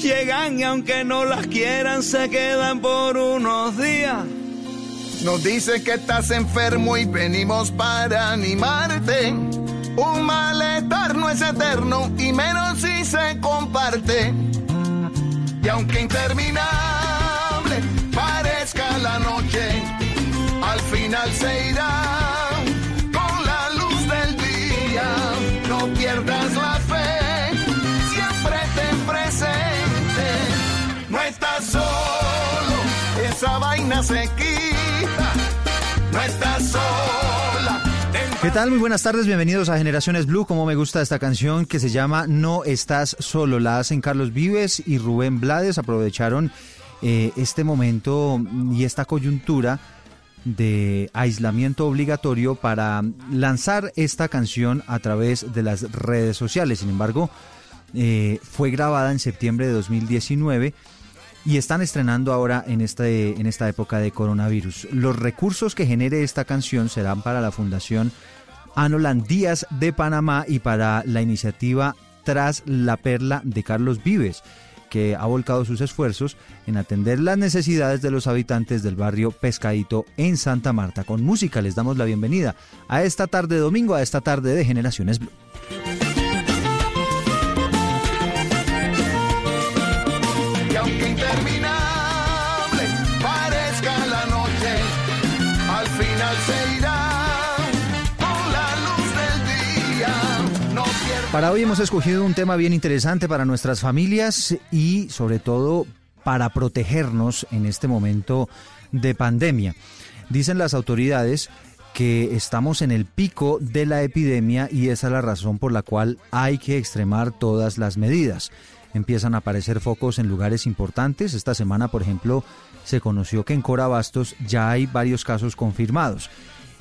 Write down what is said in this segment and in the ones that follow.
llegan y aunque no las quieran se quedan por unos días. Nos dice que estás enfermo y venimos para animarte. Un malestar no es eterno y menos si se comparte. Y aunque interminable parezca la noche, al final se irá esa vaina se quita, no estás sola. ¿Qué tal? Muy buenas tardes, bienvenidos a Generaciones Blue. Como me gusta esta canción que se llama No estás solo. La hacen Carlos Vives y Rubén Blades. Aprovecharon eh, este momento y esta coyuntura de aislamiento obligatorio para lanzar esta canción a través de las redes sociales. Sin embargo, eh, fue grabada en septiembre de 2019 y están estrenando ahora en, este, en esta época de coronavirus. Los recursos que genere esta canción serán para la Fundación Anolan Díaz de Panamá y para la iniciativa Tras la Perla de Carlos Vives que ha volcado sus esfuerzos en atender las necesidades de los habitantes del barrio Pescadito en Santa Marta. Con música les damos la bienvenida a esta tarde domingo, a esta tarde de Generaciones Blue. Para hoy hemos escogido un tema bien interesante para nuestras familias y sobre todo para protegernos en este momento de pandemia. Dicen las autoridades que estamos en el pico de la epidemia y esa es la razón por la cual hay que extremar todas las medidas. Empiezan a aparecer focos en lugares importantes. Esta semana, por ejemplo, se conoció que en Corabastos ya hay varios casos confirmados.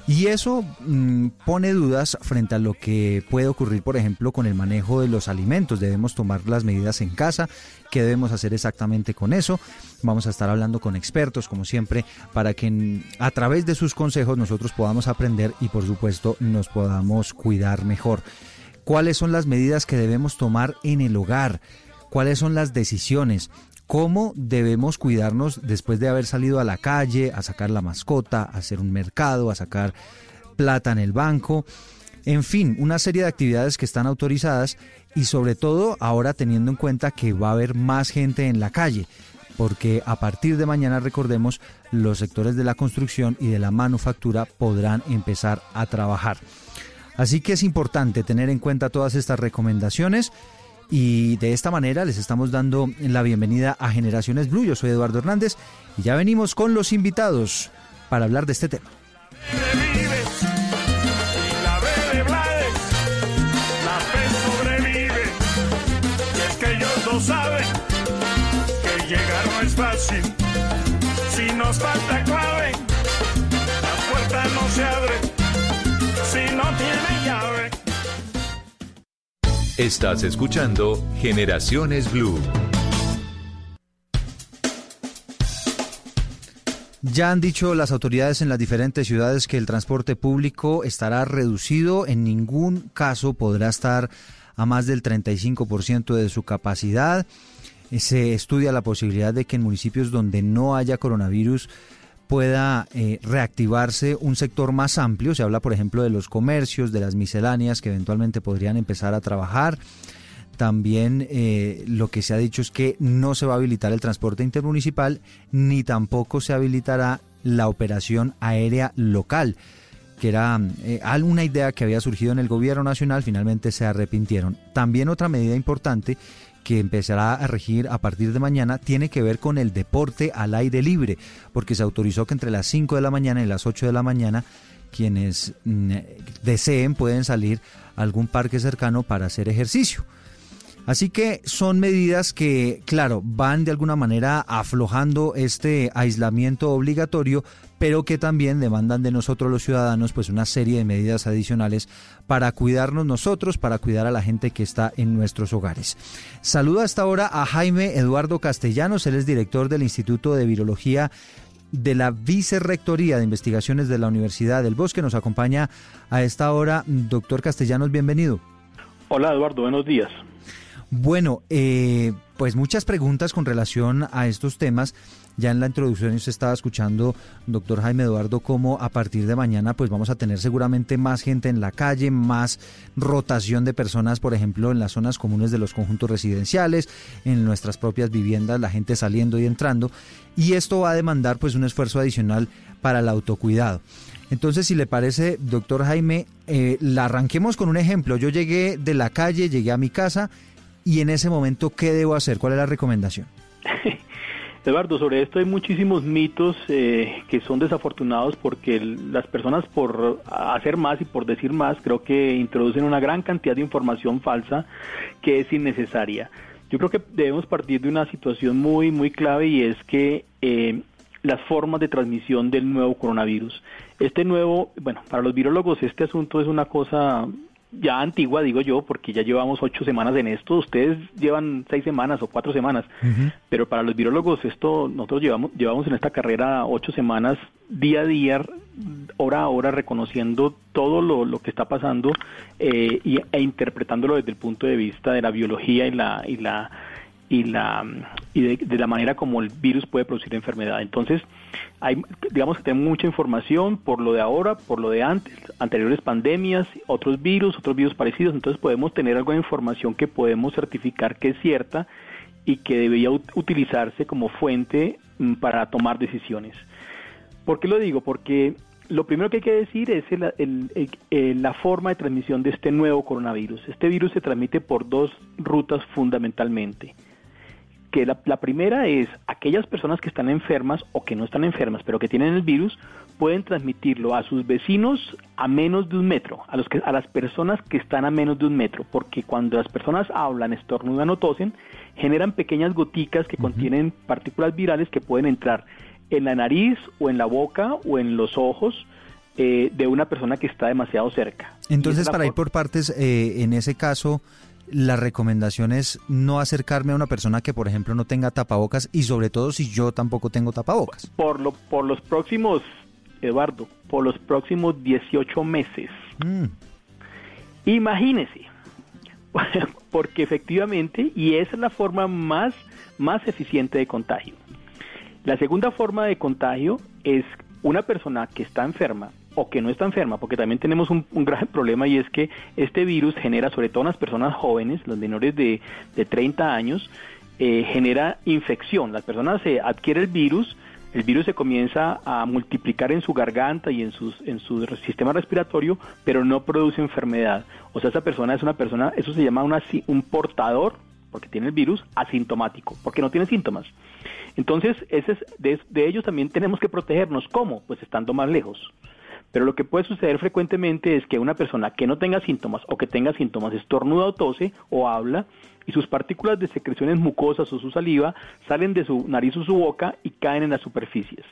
Y eso mm, pone dudas frente a lo que puede ocurrir, por ejemplo, con el manejo de los alimentos. Debemos tomar las medidas en casa. ¿Qué debemos hacer exactamente con eso? Vamos a estar hablando con expertos, como siempre, para que mm, a través de sus consejos nosotros podamos aprender y, por supuesto, nos podamos cuidar mejor. ¿Cuáles son las medidas que debemos tomar en el hogar? ¿Cuáles son las decisiones? Cómo debemos cuidarnos después de haber salido a la calle, a sacar la mascota, a hacer un mercado, a sacar plata en el banco. En fin, una serie de actividades que están autorizadas y sobre todo ahora teniendo en cuenta que va a haber más gente en la calle, porque a partir de mañana, recordemos, los sectores de la construcción y de la manufactura podrán empezar a trabajar. Así que es importante tener en cuenta todas estas recomendaciones. Y de esta manera les estamos dando la bienvenida a Generaciones Blue. Yo soy Eduardo Hernández y ya venimos con los invitados para hablar de este tema. saben que llegar no es fácil. Estás escuchando Generaciones Blue. Ya han dicho las autoridades en las diferentes ciudades que el transporte público estará reducido, en ningún caso podrá estar a más del 35% de su capacidad. Se estudia la posibilidad de que en municipios donde no haya coronavirus pueda eh, reactivarse un sector más amplio. Se habla, por ejemplo, de los comercios, de las misceláneas que eventualmente podrían empezar a trabajar. También eh, lo que se ha dicho es que no se va a habilitar el transporte intermunicipal ni tampoco se habilitará la operación aérea local que era eh, alguna idea que había surgido en el gobierno nacional, finalmente se arrepintieron. También otra medida importante que empezará a regir a partir de mañana tiene que ver con el deporte al aire libre, porque se autorizó que entre las 5 de la mañana y las 8 de la mañana quienes mm, deseen pueden salir a algún parque cercano para hacer ejercicio. Así que son medidas que, claro, van de alguna manera aflojando este aislamiento obligatorio, pero que también demandan de nosotros los ciudadanos pues una serie de medidas adicionales para cuidarnos nosotros, para cuidar a la gente que está en nuestros hogares. Saludo hasta ahora a Jaime Eduardo Castellanos, él es director del Instituto de Virología de la Vicerrectoría de Investigaciones de la Universidad del Bosque. Nos acompaña a esta hora, doctor Castellanos, bienvenido. Hola Eduardo, buenos días. Bueno, eh, pues muchas preguntas con relación a estos temas. Ya en la introducción usted estaba escuchando, doctor Jaime Eduardo, cómo a partir de mañana pues vamos a tener seguramente más gente en la calle, más rotación de personas, por ejemplo, en las zonas comunes de los conjuntos residenciales, en nuestras propias viviendas, la gente saliendo y entrando. Y esto va a demandar pues un esfuerzo adicional para el autocuidado. Entonces, si le parece, doctor Jaime, eh, la arranquemos con un ejemplo. Yo llegué de la calle, llegué a mi casa y en ese momento, ¿qué debo hacer? ¿Cuál es la recomendación? Eduardo, sobre esto hay muchísimos mitos eh, que son desafortunados porque las personas por hacer más y por decir más creo que introducen una gran cantidad de información falsa que es innecesaria. Yo creo que debemos partir de una situación muy, muy clave y es que eh, las formas de transmisión del nuevo coronavirus. Este nuevo, bueno, para los virólogos este asunto es una cosa ya antigua, digo yo, porque ya llevamos ocho semanas en esto, ustedes llevan seis semanas o cuatro semanas, pero para los virólogos esto, nosotros llevamos, llevamos en esta carrera ocho semanas, día a día, hora a hora, reconociendo todo lo, lo que está pasando eh, y, e interpretándolo desde el punto de vista de la biología y la, y la y la y de, la manera como el virus puede producir enfermedad. Entonces, hay digamos que tenemos mucha información por lo de ahora, por lo de antes, anteriores pandemias, otros virus, otros virus parecidos, entonces podemos tener algo de información que podemos certificar que es cierta y que debería utilizarse como fuente mm, para tomar decisiones. ¿Por qué lo digo? Porque lo primero que hay que decir es la forma de transmisión de este nuevo coronavirus. Este virus se transmite por dos rutas fundamentalmente que la, primera es aquellas personas que están enfermas o que no están enfermas, pero que tienen el virus, pueden transmitirlo a sus vecinos a menos de un metro, a, los que, a las personas que están a menos de un metro, porque cuando las personas hablan, estornudan o tosen, generan pequeñas goticas que contienen partículas virales que pueden entrar en la nariz o en la boca o en los ojos eh, de una persona que está demasiado cerca. Entonces, para ir por partes, eh, en ese caso, la recomendación es no acercarme a una persona que, por ejemplo, no tenga tapabocas y sobre todo si yo tampoco tengo tapabocas. Por, lo, por los próximos, Eduardo, por los próximos 18 meses. Mm. Imagínese, porque efectivamente, y esa es la forma más, más eficiente de contagio. La segunda forma de contagio es una persona que está enferma o que no está enferma, porque también tenemos un, gran problema y es que este virus genera, sobre todo en las personas jóvenes, los menores de, de 30 años, eh, genera infección. Las personas se adquiere el virus, el virus se comienza a multiplicar en su garganta y en, sus, en su sistema respiratorio, pero no produce enfermedad. O sea, esa persona es una persona, eso se llama un portador, porque tiene el virus, asintomático, porque no tiene síntomas. Entonces, ese es, de ellos también tenemos que protegernos. ¿Cómo? Pues estando más lejos. Pero lo que puede suceder frecuentemente es que una persona que no tenga síntomas o que tenga síntomas estornuda o tose o habla y sus partículas de secreciones mucosas o su saliva salen de su nariz o su boca y caen en las superficies.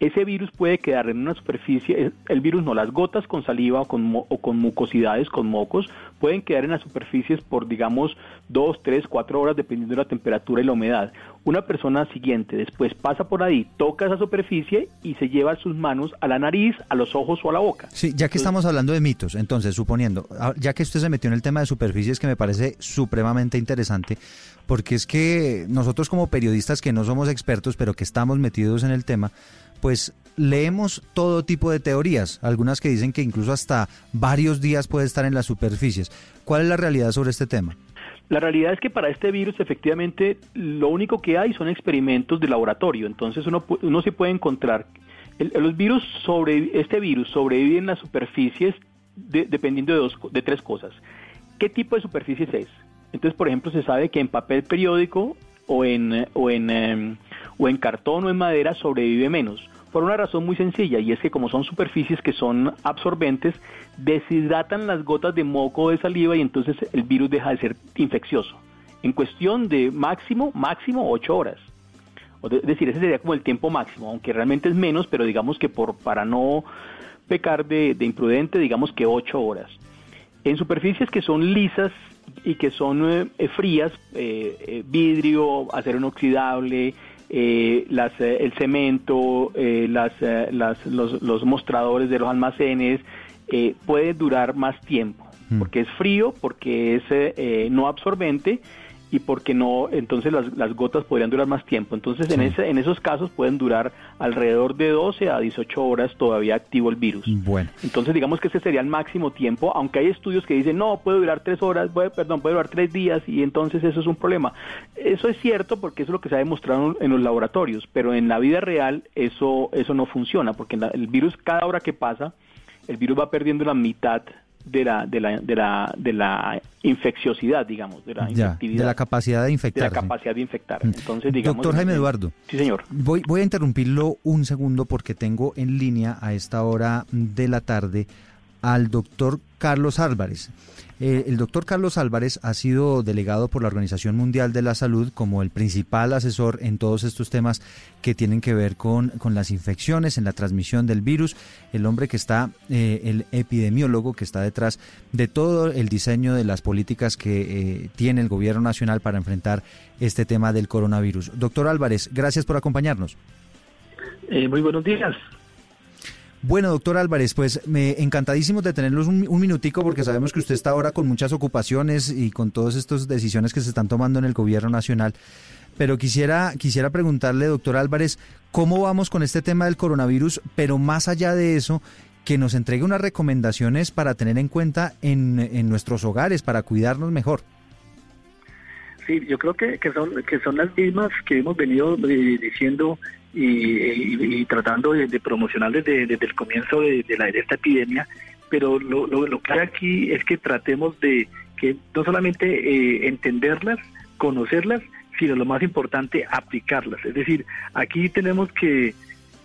Ese virus puede quedar en una superficie, el virus no, las gotas con saliva o con, o con mucosidades, con mocos, pueden quedar en las superficies por digamos dos, tres, cuatro horas dependiendo de la temperatura y la humedad. Una persona siguiente después pasa por ahí, toca esa superficie y se lleva sus manos a la nariz, a los ojos o a la boca. Sí, ya que estamos hablando de mitos, entonces suponiendo, ah, ya que usted se metió en el tema de superficies que me parece supremamente interesante, porque es que nosotros como periodistas que no somos expertos, pero que estamos metidos en el tema, pues leemos todo tipo de teorías, algunas que dicen que incluso hasta varios días puede estar en las superficies. ¿Cuál es la realidad sobre este tema? La realidad es que para este virus efectivamente lo único que hay son experimentos de laboratorio, entonces uno, uno se puede encontrar, los virus sobre, este virus sobrevive en las superficies dependiendo de, dos, de tres cosas. ¿Qué tipo de superficies es? Entonces, por ejemplo, se sabe que en papel periódico o en, o en, em, o en cartón o en madera sobrevive menos. Por una razón muy sencilla, y es que como son superficies que son absorbentes, deshidratan las gotas de moco o de saliva y entonces el virus deja de ser infeccioso. En cuestión de máximo, máximo 8 horas. Es decir, ese sería como el tiempo máximo, aunque realmente es menos, pero digamos que por para no pecar de, imprudente, digamos que 8 horas. En superficies que son lisas y que son eh, frías, eh, eh, vidrio, acero inoxidable, eh, las, eh, el cemento, eh, las, las, los, los, mostradores de los almacenes, puede durar más tiempo, mm. porque es frío, porque es no absorbente y porque no, entonces las, las gotas podrían durar más tiempo. Entonces en, ese, en esos casos pueden durar alrededor de 12 a 18 horas todavía activo el virus. Bueno. Entonces digamos que ese sería el máximo tiempo, aunque hay estudios que dicen, no, puede durar 3 horas, puede, perdón, puede durar 3 días y entonces eso es un problema. Eso es cierto porque eso es lo que se ha demostrado en los laboratorios, pero en la vida real eso, eso no funciona, porque el virus cada hora que pasa, el virus va perdiendo la mitad de la, de la, de la, de la infecciosidad, digamos, de la de la capacidad de infectar. De la capacidad de infectar. Mm. Entonces, digamos, Doctor Jaime Eduardo. Sí, señor. Voy, voy a interrumpirlo un segundo porque tengo en línea a esta hora de la tarde al doctor Carlos Álvarez. Eh, el doctor Carlos Álvarez ha sido delegado por la Organización Mundial de la Salud como el principal asesor en todos estos temas que tienen que ver con, con las infecciones, en la transmisión del virus, el hombre que está, eh, el epidemiólogo que está detrás de todo el diseño de las políticas que eh, tiene el gobierno nacional para enfrentar este tema del coronavirus. Doctor Álvarez, gracias por acompañarnos. muy buenos días. Bueno, doctor Álvarez, pues me encantadísimo de tenerlos un, minutico porque sabemos que usted está ahora con muchas ocupaciones y con todas estas decisiones que se están tomando en el gobierno nacional. Pero quisiera, quisiera preguntarle, doctor Álvarez, ¿cómo vamos con este tema del coronavirus? Pero más allá de eso, que nos entregue unas recomendaciones para tener en cuenta en, en nuestros hogares, para cuidarnos mejor. Sí, yo creo que, que, son, que son las mismas que hemos venido diciendo y, tratando de, promocionar desde, el comienzo de, la, de esta epidemia, pero lo, lo, que hay aquí es que tratemos de que no solamente eh, entenderlas, conocerlas, sino lo más importante, aplicarlas. Es decir, aquí tenemos que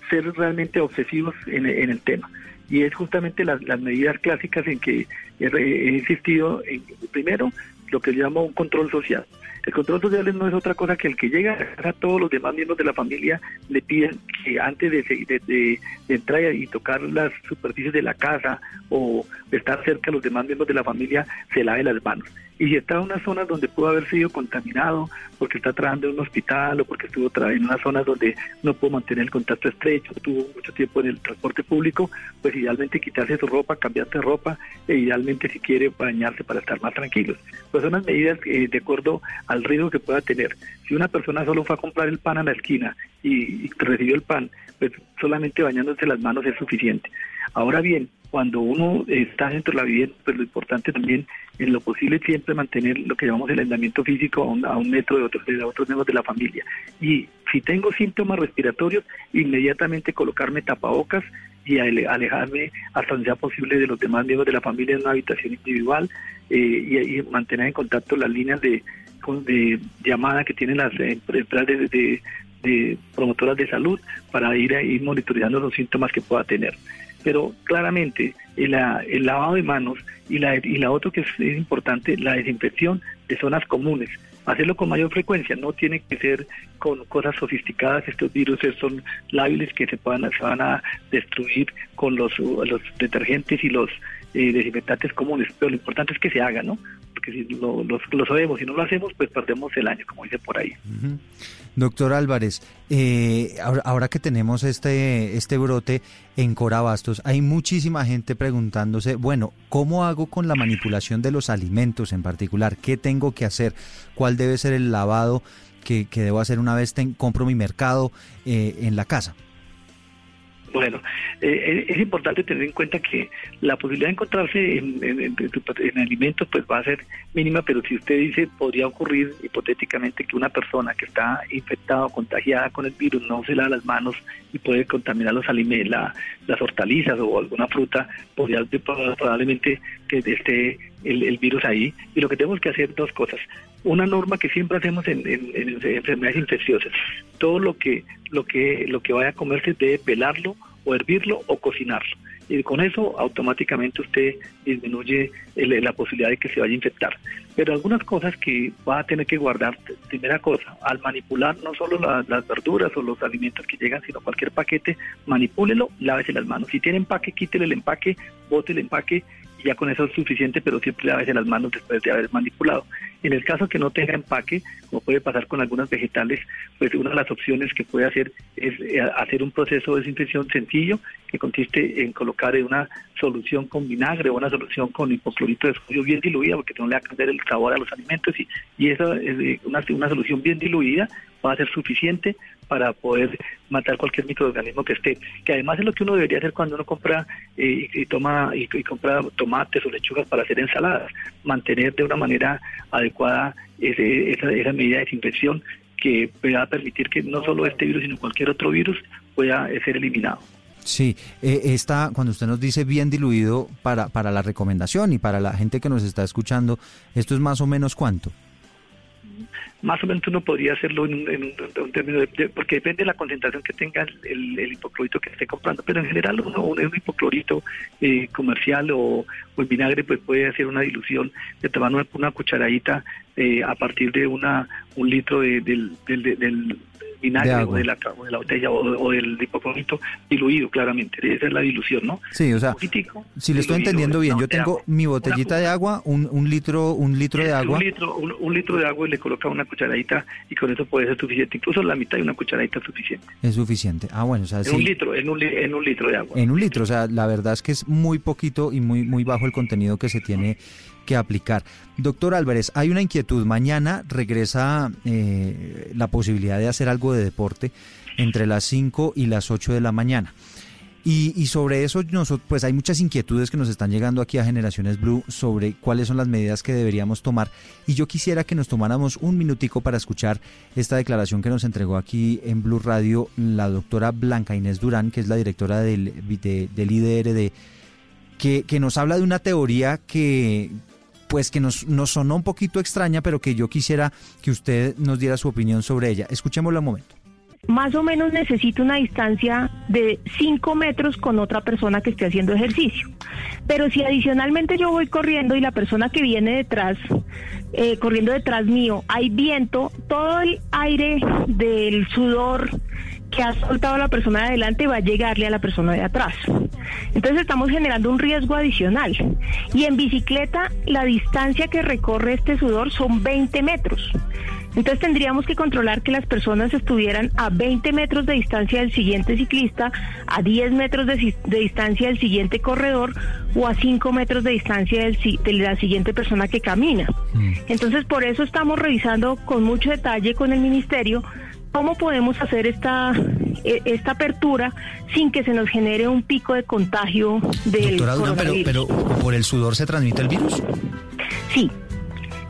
ser realmente obsesivos en, el tema. Y es justamente las, medidas clásicas en que he, he insistido, en, primero, lo que llamo un control social. El control social no es otra cosa que el que llega a todos los demás miembros de la familia le piden que antes de, de, entrar y tocar las superficies de la casa o estar cerca de los demás miembros de la familia se lave las manos. Y si está en una zona donde pudo haber sido contaminado porque está trabajando en un hospital o porque estuvo en una zona donde no pudo mantener el contacto estrecho, tuvo mucho tiempo en el transporte público, pues idealmente quitarse su ropa, cambiarse de ropa e idealmente si quiere bañarse para estar más tranquilos. Pues son las medidas eh, de acuerdo al riesgo que pueda tener. Si una persona solo fue a comprar el pan a la esquina y recibió el pan, pues solamente bañándose las manos es suficiente. Ahora bien, cuando uno está dentro de la vivienda, pues lo importante también, en lo posible, siempre mantener lo que llamamos el aislamiento físico a un, metro de otros, de otros miembros de la familia. Y si tengo síntomas respiratorios, inmediatamente colocarme tapabocas y alejarme hasta donde sea posible de los demás miembros de la familia en una habitación individual eh, y, mantener en contacto las líneas de, de llamada que tienen las empresas de, promotoras de salud para ir, a, ir monitoreando los síntomas que pueda tener pero claramente el, el lavado de manos y la, y la otra que es, importante, la desinfección de zonas comunes. Hacerlo con mayor frecuencia, no tiene que ser con cosas sofisticadas, estos virus son lábiles que se, puedan, se van a destruir con los, los detergentes y los eh, desinfectantes comunes, pero lo importante es que se haga, ¿no? Si lo, lo, sabemos, si no lo hacemos, pues perdemos el año, como dice por ahí. Doctor Álvarez, eh, ahora, que tenemos este, este brote en Corabastos, hay muchísima gente preguntándose, bueno, ¿cómo hago con la manipulación de los alimentos en particular? ¿Qué tengo que hacer? ¿Cuál debe ser el lavado que, debo hacer una vez compro mi mercado eh, en la casa? Bueno, eh, es importante tener en cuenta que la posibilidad de encontrarse en, en, alimentos pues va a ser mínima, pero si usted dice podría ocurrir hipotéticamente que una persona que está infectada o contagiada con el virus no se lava las manos y puede contaminar los alimentos, las hortalizas o alguna fruta, podría probablemente que esté el, el, virus ahí. Y lo que tenemos que hacer dos cosas. Una norma que siempre hacemos en, en enfermedades infecciosas. Todo lo que lo que lo que vaya a comerse debe pelarlo o hervirlo o cocinarlo. Y con eso automáticamente usted disminuye la posibilidad de que se vaya a infectar. Pero algunas cosas que va a tener que guardar, primera cosa, al manipular no solo las verduras o los alimentos que llegan, sino cualquier paquete, manipúlelo, lávese las manos. Si tiene empaque, quítele el empaque, bote el empaque ya con eso es suficiente, pero siempre lávese las manos después de haber manipulado. En el caso que no tenga empaque, como puede pasar con algunas vegetales, pues una de las opciones que puede hacer es eh, hacer un proceso de desinfección sencillo que consiste en colocar una solución con vinagre o una solución con hipoclorito de sodio bien diluida, porque no le va a cambiar el sabor a los alimentos y, y esa es eh, una, una solución bien diluida va a ser suficiente para poder matar cualquier microorganismo que esté, que además es lo que uno debería hacer cuando uno compra eh, y, toma y, compra tomates o lechugas para hacer ensaladas, mantener de una manera adecuada esa, esa medida de desinfección que pueda permitir que no solo este virus, sino cualquier otro virus pueda ser eliminado. Sí, eh, está, cuando usted nos dice bien diluido para, para la recomendación y para la gente que nos está escuchando, ¿esto es más o menos cuánto? Más o menos uno podría hacerlo en un, término de, porque depende de la concentración que tenga el, hipoclorito que esté comprando, pero en general uno, un, un hipoclorito eh, comercial o, o, vinagre pues puede hacer una dilución de tomar una, cucharadita eh, a partir de una un litro de, del, del vinagre o de, la, de la botella o, del hipoclorito diluido claramente. Esa es la dilución, ¿no? Sí, o sea, si le estoy entendiendo bien, yo tengo mi botellita de agua, un, un litro un litro de agua. Un litro, un, litro de agua y le coloca una cucharadita y con eso puede ser suficiente. Incluso la mitad de una cucharadita es suficiente. Es suficiente. Ah, bueno, o sea, en un litro, en un, en un litro de agua. En un litro, o sea, la verdad es que es muy poquito y muy, muy bajo el contenido que se tiene que aplicar. Doctor Álvarez, hay una inquietud. Mañana regresa eh, la posibilidad de hacer algo de deporte entre las 5 y las 8 de la mañana. Y, sobre eso, nosotros, pues hay muchas inquietudes que nos están llegando aquí a Generaciones Blue sobre cuáles son las medidas que deberíamos tomar. Y yo quisiera que nos tomáramos un minutico para escuchar esta declaración que nos entregó aquí en Blue Radio la doctora Blanca Inés Durán, que es la directora del, del IDRD, que nos habla de una teoría que, pues que nos, nos sonó un poquito extraña, pero que yo quisiera que usted nos diera su opinión sobre ella. Escuchémosla un momento más o menos necesito una distancia de 5 metros con otra persona que esté haciendo ejercicio. Pero si adicionalmente yo voy corriendo y la persona que viene detrás, eh, corriendo detrás mío, hay viento, todo el aire del sudor que ha soltado la persona de adelante va a llegarle a la persona de atrás. Entonces estamos generando un riesgo adicional. Y en bicicleta la distancia que recorre este sudor son 20 metros. Entonces tendríamos que controlar que las personas estuvieran a 20 metros de distancia del siguiente ciclista, a 10 metros de, distancia del siguiente corredor o a 5 metros de distancia de la siguiente persona que camina. Mm. Entonces por eso estamos revisando con mucho detalle con el ministerio ¿Cómo podemos hacer esta, e, esta apertura sin que se nos genere un pico de contagio del Doctora pero, pero ¿por el sudor se transmite el virus? Sí,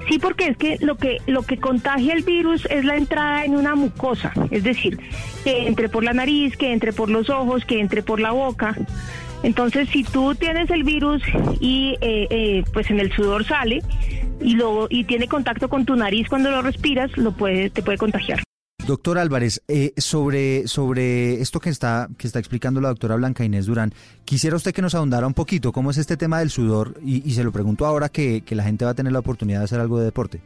Sí, porque es que lo que lo que contagia el virus es la entrada en una mucosa, es decir, que entre por la nariz, que entre por los ojos, que entre por la boca. Entonces, si tú tienes el virus y eh, eh, pues en el sudor sale y luego y tiene contacto con tu nariz cuando lo respiras, lo puede te puede contagiar. Doctor Álvarez, eh, sobre, sobre esto que está, que está explicando la doctora Blanca Inés Durán, quisiera usted que nos ahondara un poquito cómo es este tema del sudor y, se lo pregunto ahora que, que la gente va a tener la oportunidad de hacer algo de deporte.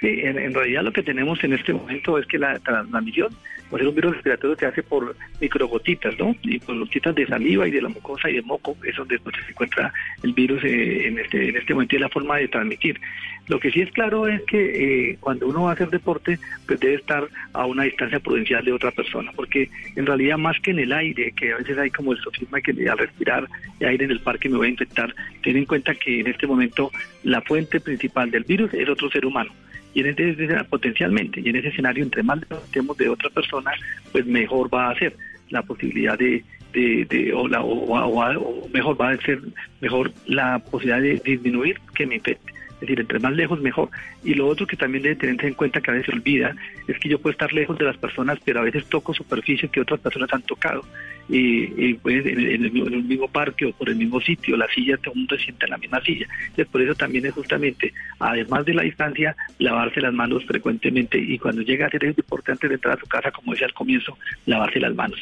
Sí, en, realidad lo que tenemos en este momento es que la transmisión, por ser un virus respiratorio, se hace por microgotitas, ¿no? Y por gotitas de saliva y de la mucosa y de moco, es donde, se encuentra el virus eh, en, este, en este momento y la forma de transmitir. Lo que sí es claro es que eh, cuando uno va a hacer deporte, pues debe estar a una distancia prudencial de otra persona, porque en realidad más que en el aire, que a veces hay como el sofisma que al respirar aire en el parque me voy a infectar, ten en cuenta que en este momento la fuente principal del virus es otro ser humano y en ese, potencialmente y en ese escenario entre más tenemos de otra persona pues mejor va a ser la posibilidad de, de, o, la, o, mejor va a ser mejor la posibilidad de disminuir que me infecte. Es decir, entre más lejos mejor. Y lo otro que también debe tenerse en cuenta que a veces se olvida es que yo puedo estar lejos de las personas, pero a veces toco superficies que otras personas han tocado. Y, pues, en, el, mismo parque o por el mismo sitio, la silla, todo el mundo se sienta en la misma silla. Entonces, por eso también es justamente, además de la distancia, lavarse las manos frecuentemente. Y cuando llega a ser importante de entrar a su casa, como decía al comienzo, lavarse las manos.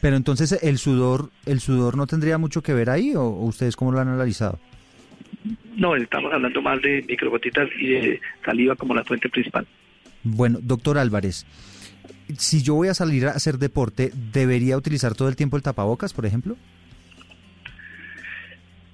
Pero entonces el sudor, el sudor no tendría mucho que ver ahí o, ustedes cómo lo han analizado? No, estamos hablando más de microgotitas y de saliva como la fuente principal. Bueno, doctor Álvarez, si yo voy a salir a hacer deporte, ¿debería utilizar todo el tiempo el tapabocas, por ejemplo?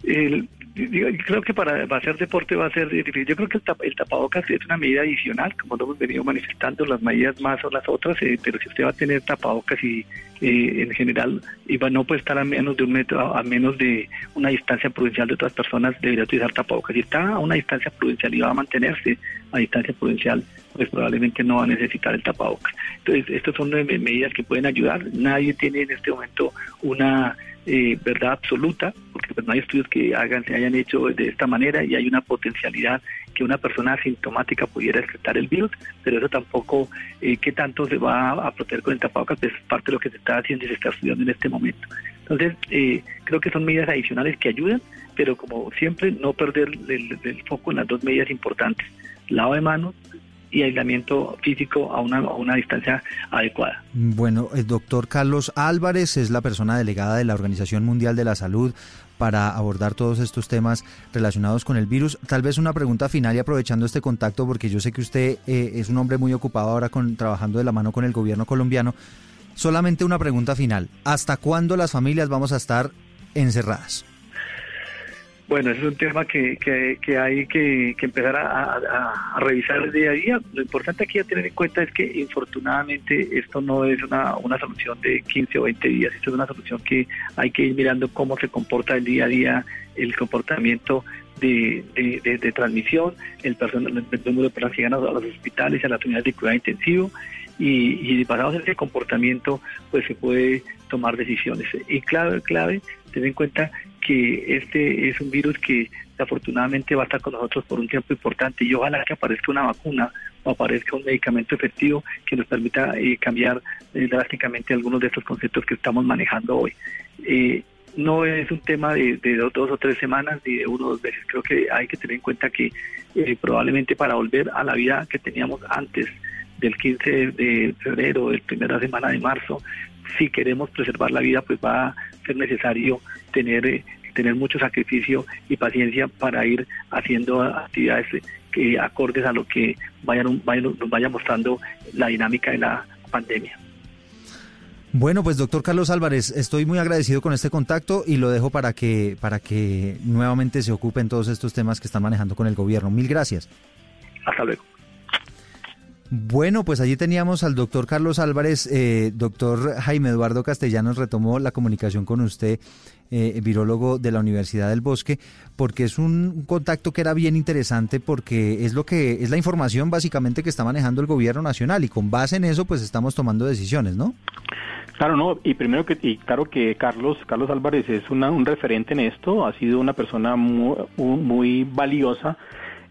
El, creo que para, hacer deporte va a ser difícil. Yo creo que el, tapabocas es una medida adicional, como lo hemos venido manifestando, las medidas más o las otras, eh, pero si usted va a tener tapabocas y eh, en general y va, no puede estar a menos de un metro, a, menos de una distancia prudencial de otras personas, debería utilizar tapabocas. Si está a una distancia prudencial y va a mantenerse a distancia prudencial, pues probablemente no va a necesitar el tapabocas. Entonces, estas son medidas que pueden ayudar. Nadie tiene en este momento una eh, verdad absoluta, porque pues, no hay estudios que hagan, se hayan hecho de esta manera y hay una potencialidad que una persona asintomática pudiera excretar el virus, pero eso tampoco, eh, ¿qué tanto se va a proteger con el tapabocas? Pues es parte de lo que se está haciendo y se está estudiando en este momento. Entonces, eh, creo que son medidas adicionales que ayudan, pero como siempre, no perder el foco en las dos medidas importantes, lado de manos y aislamiento físico a una, a una distancia adecuada. Bueno, el doctor Carlos Álvarez es la persona delegada de la Organización Mundial de la Salud para abordar todos estos temas relacionados con el virus. Tal vez una pregunta final y aprovechando este contacto, porque yo sé que usted eh, es un hombre muy ocupado ahora con, trabajando de la mano con el gobierno colombiano. Solamente una pregunta final. ¿Hasta cuándo las familias vamos a estar encerradas? Bueno, ese es un tema que, que, hay que, empezar a, revisar día a día. Lo importante aquí a tener en cuenta es que infortunadamente esto no es una, una solución de 15 o 20 días, esto es una solución que hay que ir mirando cómo se comporta el día a día, el comportamiento de, de, transmisión, el, personal, el número de personas que llegan a los hospitales a las unidades de cuidado intensivo y, y basados en ese comportamiento pues se puede tomar decisiones. Y clave, clave, tener en cuenta que este es un virus que afortunadamente va a estar con nosotros por un tiempo importante y ojalá que aparezca una vacuna o aparezca un medicamento efectivo que nos permita eh, cambiar eh, drásticamente algunos de estos conceptos que estamos manejando hoy. Eh, no es un tema de, dos, o tres semanas ni de uno o dos veces. Creo que hay que tener en cuenta que probablemente para volver a la vida que teníamos antes del 15 de febrero, del primera semana de marzo, si queremos preservar la vida, pues va a ser necesario tener, eh, tener mucho sacrificio y paciencia para ir haciendo actividades que acordes a lo que vayan, nos vaya mostrando la dinámica de la pandemia. Bueno, pues doctor Carlos Álvarez, estoy muy agradecido con este contacto y lo dejo para que, para que nuevamente se ocupen todos estos temas que están manejando con el gobierno. Mil gracias. Hasta luego. Bueno, pues allí teníamos al doctor Carlos Álvarez. Eh, doctor Jaime Eduardo Castellanos retomó la comunicación con usted, eh, virólogo de la Universidad del Bosque, porque es un contacto que era bien interesante porque es lo que es la información básicamente que está manejando el gobierno nacional y con base en eso pues estamos tomando decisiones, ¿no? Claro, no, y primero que, y claro que Carlos, Carlos Álvarez es un referente en esto, ha sido una persona muy, muy valiosa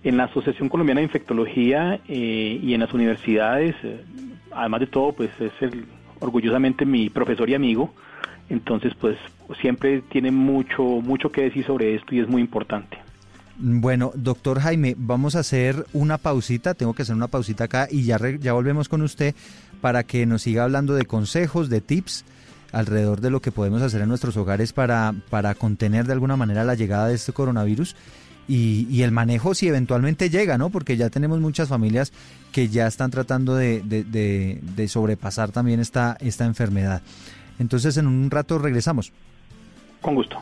en la Asociación Colombiana de Infectología eh, y en las universidades, eh, además de todo, pues es el, orgullosamente mi profesor y amigo, entonces pues siempre tiene mucho, mucho que decir sobre esto y es muy importante. Bueno, doctor Jaime, vamos a hacer una pausita, tengo que hacer una pausita acá y ya, ya volvemos con usted para que nos siga hablando de consejos, de tips alrededor de lo que podemos hacer en nuestros hogares para, para contener de alguna manera la llegada de este coronavirus y, el manejo si eventualmente llega, ¿no? Porque ya tenemos muchas familias que ya están tratando de, de, sobrepasar también esta, esta enfermedad. Entonces en un rato regresamos. Con gusto.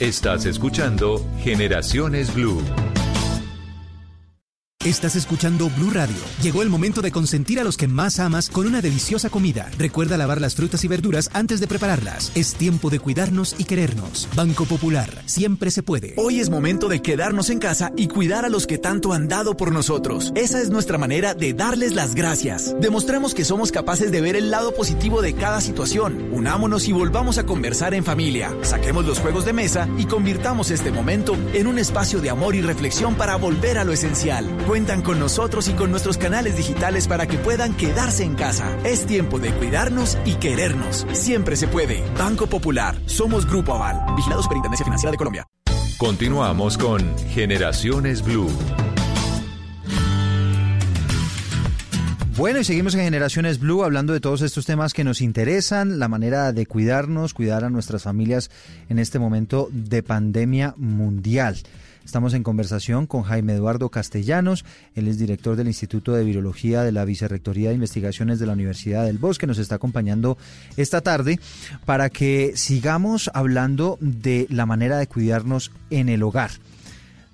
Estás escuchando Generaciones Blue. Estás escuchando Blue Radio. Llegó el momento de consentir a los que más amas con una deliciosa comida. Recuerda lavar las frutas y verduras antes de prepararlas. Es tiempo de cuidarnos y querernos. Banco Popular, siempre se puede. Hoy es momento de quedarnos en casa y cuidar a los que tanto han dado por nosotros. Esa es nuestra manera de darles las gracias. Demostremos que somos capaces de ver el lado positivo de cada situación. Unámonos y volvamos a conversar en familia. Saquemos los juegos de mesa y convirtamos este momento en un espacio de amor y reflexión para volver a lo esencial Cuentan con nosotros y con nuestros canales digitales para que puedan quedarse en casa. Es tiempo de cuidarnos y querernos. Siempre se puede. Banco Popular. Somos Grupo Aval. Vigilado Superintendencia Financiera de Colombia. Continuamos con Generaciones Blue. Bueno, y seguimos en Generaciones Blue hablando de todos estos temas que nos interesan, la manera de cuidarnos, cuidar a nuestras familias en este momento de pandemia mundial. Estamos en conversación con Jaime Eduardo Castellanos, él es director del Instituto de Virología de la Vicerrectoría de Investigaciones de la Universidad del Bosque, nos está acompañando esta tarde para que sigamos hablando de la manera de cuidarnos en el hogar.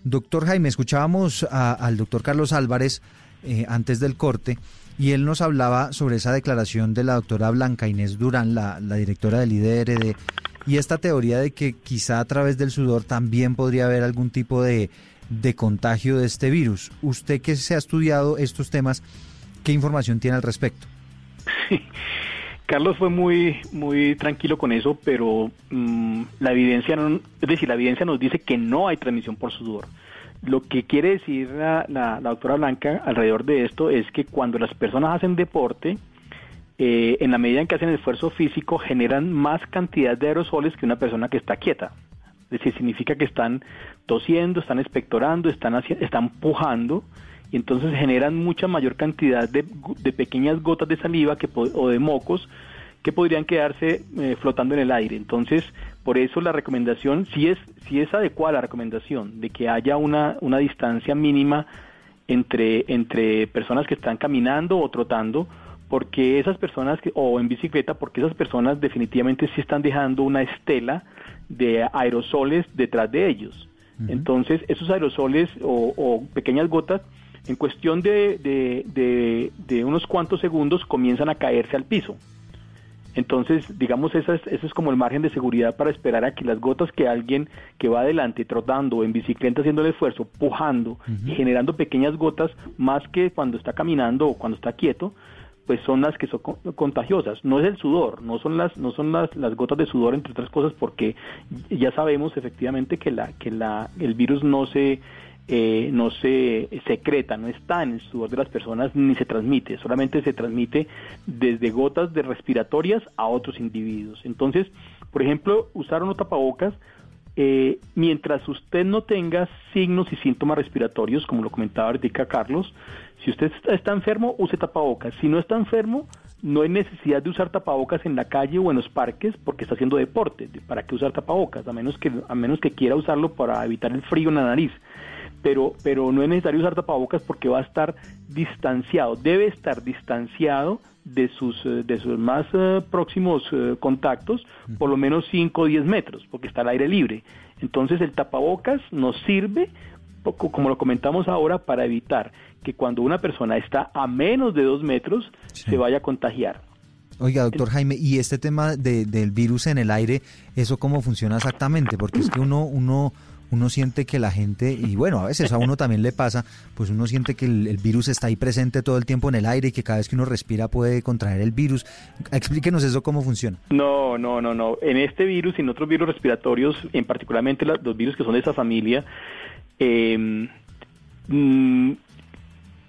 Doctor Jaime, escuchábamos al doctor Carlos Álvarez eh, antes del corte y él nos hablaba sobre esa declaración de la doctora Blanca Inés Durán, la, la directora del IDRD, y esta teoría de que quizá a través del sudor también podría haber algún tipo de, contagio de este virus. Usted que se ha estudiado estos temas, ¿qué información tiene al respecto? Carlos fue muy muy tranquilo con eso, pero mm, la evidencia no, es decir, la evidencia nos dice que no hay transmisión por sudor. Lo que quiere decir la, la doctora Blanca alrededor de esto es que cuando las personas hacen deporte, eh, en la medida en que hacen esfuerzo físico, generan más cantidad de aerosoles que una persona que está quieta. Es decir, significa que están tosiendo, están expectorando, están, están pujando, y entonces generan mucha mayor cantidad de, pequeñas gotas de saliva que, o de mocos que podrían quedarse eh, flotando en el aire. Entonces, por eso la recomendación, si es, si es adecuada la recomendación de que haya una, una distancia mínima entre, entre personas que están caminando o trotando, porque esas personas, que, o en bicicleta, porque esas personas definitivamente sí están dejando una estela de aerosoles detrás de ellos. Entonces, esos aerosoles o, pequeñas gotas, en cuestión de, de, de, unos cuantos segundos, comienzan a caerse al piso. Entonces, digamos, ese es, es como el margen de seguridad para esperar a que las gotas que alguien que va adelante trotando en bicicleta haciendo el esfuerzo, pujando y generando pequeñas gotas, más que cuando está caminando o cuando está quieto, pues son las que son contagiosas. No es el sudor, no son las no son las, las gotas de sudor entre otras cosas porque ya sabemos efectivamente que la que la el virus no se eh, no se secreta, no está en el sudor de las personas ni se transmite, solamente se transmite desde gotas de respiratorias a otros individuos. Entonces, por ejemplo, usar unos tapabocas eh, mientras usted no tenga signos y síntomas respiratorios, como lo comentaba ahorita Carlos, si usted está enfermo, use tapabocas. Si no está enfermo, no hay necesidad de usar tapabocas en la calle o en los parques porque está haciendo deporte. ¿Para qué usar tapabocas? A menos que, a menos que quiera usarlo para evitar el frío en la nariz. Pero, pero no es necesario usar tapabocas porque va a estar distanciado, debe estar distanciado de sus, eh, de sus más eh, próximos eh, contactos por lo menos 5 o 10 metros, porque está al aire libre. Entonces el tapabocas nos sirve, como lo comentamos ahora, para evitar que cuando una persona está a menos de 2 metros se vaya a contagiar. Oiga, doctor Jaime, ¿y este tema de, del virus en el aire, eso cómo funciona exactamente? Porque es que uno, uno uno siente que la gente, y bueno, a veces a uno también le pasa, pues uno siente que el, virus está ahí presente todo el tiempo en el aire y que cada vez que uno respira puede contraer el virus. Explíquenos eso cómo funciona. No, no, no, no. En este virus y en otros virus respiratorios, en particularmente los virus que son de esa familia, eh,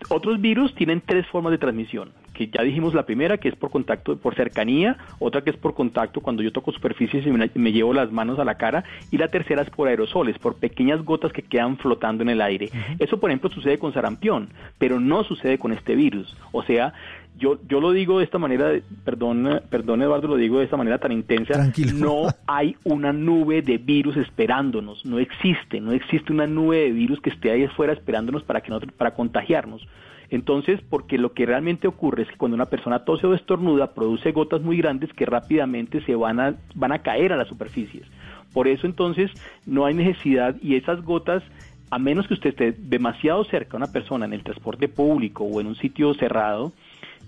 otros virus tienen tres formas de transmisión que ya dijimos la primera, que es por contacto, por cercanía, otra que es por contacto cuando yo toco superficies y me, llevo las manos a la cara, y la tercera es por aerosoles, por pequeñas gotas que quedan flotando en el aire. Eso, por ejemplo, sucede con sarampión, pero no sucede con este virus. O sea, yo, yo lo digo de esta manera, perdón, perdón Eduardo, lo digo de esta manera tan intensa, Tranquilo. no hay una nube de virus esperándonos, no existe, no existe una nube de virus que esté ahí afuera esperándonos para, que para contagiarnos. Entonces, porque lo que realmente ocurre es que cuando una persona tose o estornuda, produce gotas muy grandes que rápidamente se van a, van a caer a las superficies. Por eso entonces no hay necesidad y esas gotas a menos que usted esté demasiado cerca a una persona en el transporte público o en un sitio cerrado,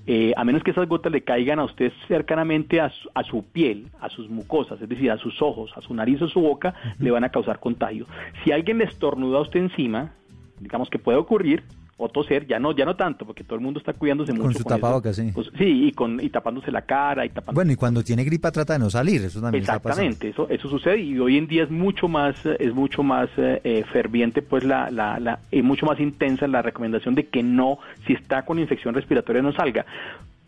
eh, a menos que esas gotas le caigan a usted cercanamente a su, a su, piel, a sus mucosas, es decir, a sus ojos, a su nariz o su boca, le van a causar contagio. Si alguien le estornuda a usted encima, digamos que puede ocurrir, o toser, ya no, ya no tanto, porque todo el mundo está cuidándose mucho. Con su tapabocas, sí. Pues, sí, y, con, y tapándose la cara. y tapándose Bueno, y cuando tiene gripa trata de no salir, eso también Exactamente, eso, eso sucede y hoy en día es mucho más, es mucho más eh, eh, ferviente, pues la, la, la, y mucho más intensa la recomendación de que no, si está con infección respiratoria no salga.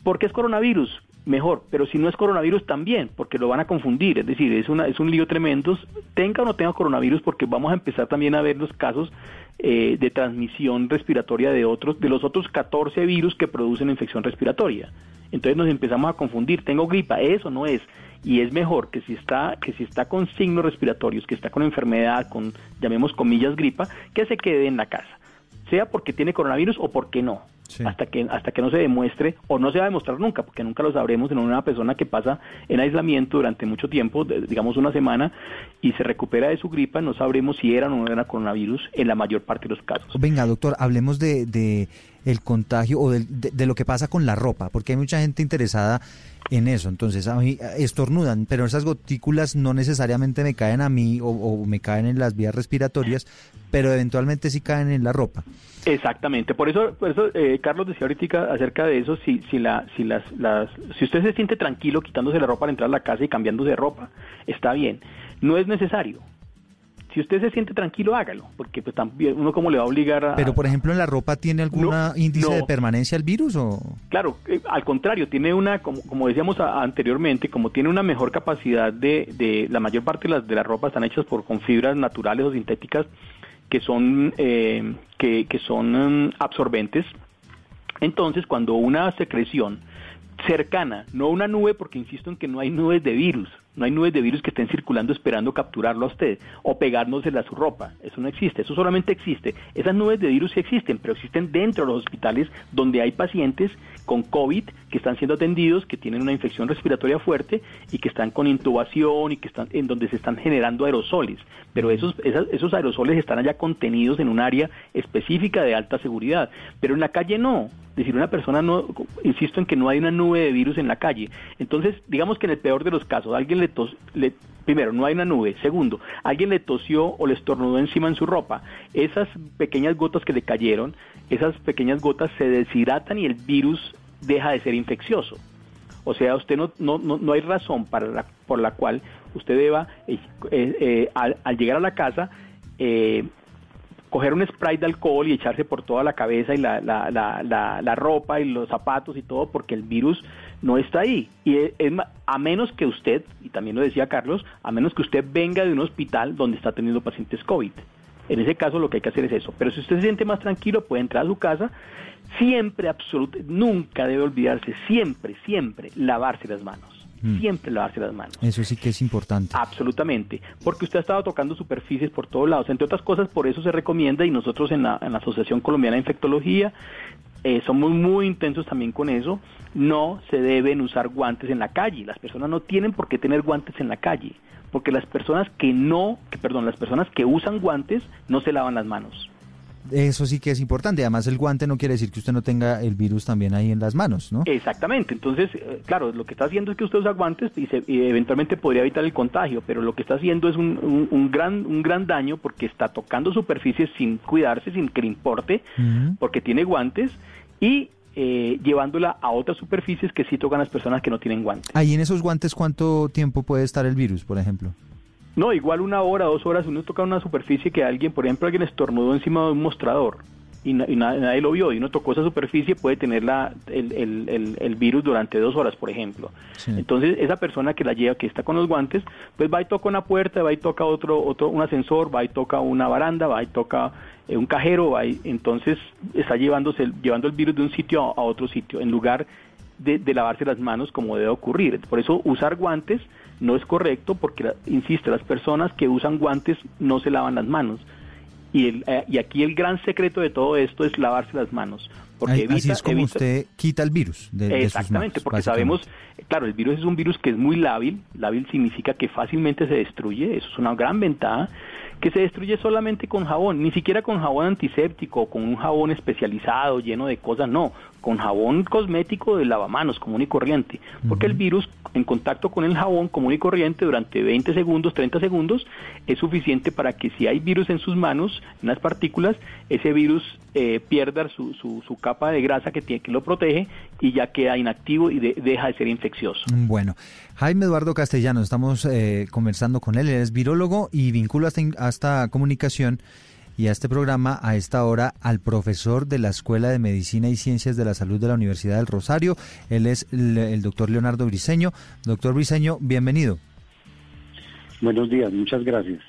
porque es coronavirus? Mejor, pero si no es coronavirus también, porque lo van a confundir, es decir, es, una, es un lío tremendo, tenga o no tenga coronavirus, porque vamos a empezar también a ver los casos eh, de transmisión respiratoria de otros, de los otros 14 virus que producen infección respiratoria. Entonces nos empezamos a confundir, tengo gripa, eso no es, y es mejor que si está que si está con signos respiratorios, que está con enfermedad, con llamemos comillas gripa, que se quede en la casa, sea porque tiene coronavirus o porque no. Sí. hasta que hasta que no se demuestre o no se va a demostrar nunca porque nunca lo sabremos en una persona que pasa en aislamiento durante mucho tiempo digamos una semana y se recupera de su gripa no sabremos si era o no era coronavirus en la mayor parte de los casos venga doctor hablemos de, de el contagio o de, de, de lo que pasa con la ropa porque hay mucha gente interesada en eso. Entonces, a mí estornudan, pero esas gotículas no necesariamente me caen a mí o, o, me caen en las vías respiratorias, pero eventualmente sí caen en la ropa. Exactamente, por eso, por eso eh, Carlos decía ahorita acerca de eso, si, si, la, si, las, las, si usted se siente tranquilo quitándose la ropa al entrar a la casa y cambiándose de ropa, está bien. No es necesario, si usted se siente tranquilo, hágalo, porque pues también uno como le va a obligar a... Pero por ejemplo en la ropa tiene algún no, índice no. de permanencia el virus o... Claro, eh, al contrario, tiene una, como, como decíamos a, anteriormente, como tiene una mejor capacidad de, de, la mayor parte de las de la ropa están hechas por con fibras naturales o sintéticas que son eh, que, que son um, absorbentes. Entonces, cuando una secreción cercana, no una nube, porque insisto en que no hay nubes de virus, no hay nubes de virus que estén circulando esperando capturarlo a usted o pegárnosela a su ropa. Eso no existe, eso solamente existe. Esas nubes de virus sí existen, pero existen dentro de los hospitales donde hay pacientes con COVID que están siendo atendidos, que tienen una infección respiratoria fuerte y que están con intubación y que están en donde se están generando aerosoles. Pero esos, esas, esos aerosoles están allá contenidos en un área específica de alta seguridad. Pero en la calle no. Es decir, una persona no, insisto en que no hay una nube de virus en la calle. Entonces, digamos que en el peor de los casos, alguien primero, no hay una nube. Segundo, alguien le tosió o le estornudó encima en su ropa. Esas pequeñas gotas que le cayeron, esas pequeñas gotas se deshidratan y el virus deja de ser infeccioso. O sea, usted no, no, no, no hay razón para la, por la cual usted deba, eh, eh, al, al, llegar a la casa, eh, coger un spray de alcohol y echarse por toda la cabeza y la, la, la, la ropa y los zapatos y todo, porque el virus no está ahí. Y es, es, a menos que usted, y también lo decía Carlos, a menos que usted venga de un hospital donde está teniendo pacientes COVID. En ese caso lo que hay que hacer es eso. Pero si usted se siente más tranquilo, puede entrar a su casa. Siempre, absolutamente, nunca debe olvidarse, siempre, siempre, lavarse las manos. Mm. Siempre lavarse las manos. Eso sí que es importante. Absolutamente, porque usted ha estado tocando superficies por todos lados. Entre otras cosas, por eso se recomienda, y nosotros en la, en la Asociación Colombiana de Infectología eh, somos muy intensos también con eso, no se deben usar guantes en la calle. Las personas no tienen por qué tener guantes en la calle, porque las personas que no, que, perdón, las personas que usan guantes no se lavan las manos. Eso sí que es importante. Además, el guante no quiere decir que usted no tenga el virus también ahí en las manos, ¿no? Exactamente. Entonces, eh, claro, lo que está haciendo es que usted usa guantes y, se, y eventualmente podría evitar el contagio, pero lo que está haciendo es un, un, un, gran, un gran daño porque está tocando superficies sin cuidarse, sin que le importe, uh -huh. porque tiene guantes y eh, llevándola a otras superficies que sí tocan las personas que no tienen guantes. Ahí en esos guantes, ¿cuánto tiempo puede estar el virus, por ejemplo? No, igual una hora, dos horas, uno toca una superficie que alguien, por ejemplo, alguien estornudó encima de un mostrador y, y nadie, lo vio y uno tocó esa superficie, puede tener la, el, el, el, el virus durante dos horas, por ejemplo. Sí. Entonces, esa persona que la lleva, que está con los guantes, pues va y toca una puerta, va y toca otro, otro un ascensor, va y toca una baranda, va y toca un cajero, y, entonces está llevándose, llevando el virus de un sitio a, a otro sitio, en lugar de, de, lavarse las manos como debe ocurrir. Por eso usar guantes no es correcto porque, insisto, las personas que usan guantes no se lavan las manos. Y, el, eh, y aquí el gran secreto de todo esto es lavarse las manos. Porque Ahí, evita, así es como evita, usted quita el virus. De, exactamente, de sus manos, porque sabemos, claro, el virus es un virus que es muy lábil. Lábil significa que fácilmente se destruye, eso es una gran ventaja que se destruye solamente con jabón, ni siquiera con jabón antiséptico, con un jabón especializado lleno de cosas, no, con jabón cosmético de lavamanos común y corriente, porque el virus en contacto con el jabón común y corriente durante 20 segundos, 30 segundos, es suficiente para que si hay virus en sus manos, en las partículas, ese virus eh, pierda su, su, su, capa de grasa que, tiene, que lo protege y ya queda inactivo y deja de ser infeccioso. Bueno, Jaime Eduardo Castellano, estamos eh, conversando con él, él es virólogo y vincula hasta, hasta comunicación y a este programa a esta hora al profesor de la Escuela de Medicina y Ciencias de la Salud de la Universidad del Rosario. Él es el, doctor Leonardo Briseño. Doctor Briseño, bienvenido. Buenos días, muchas gracias.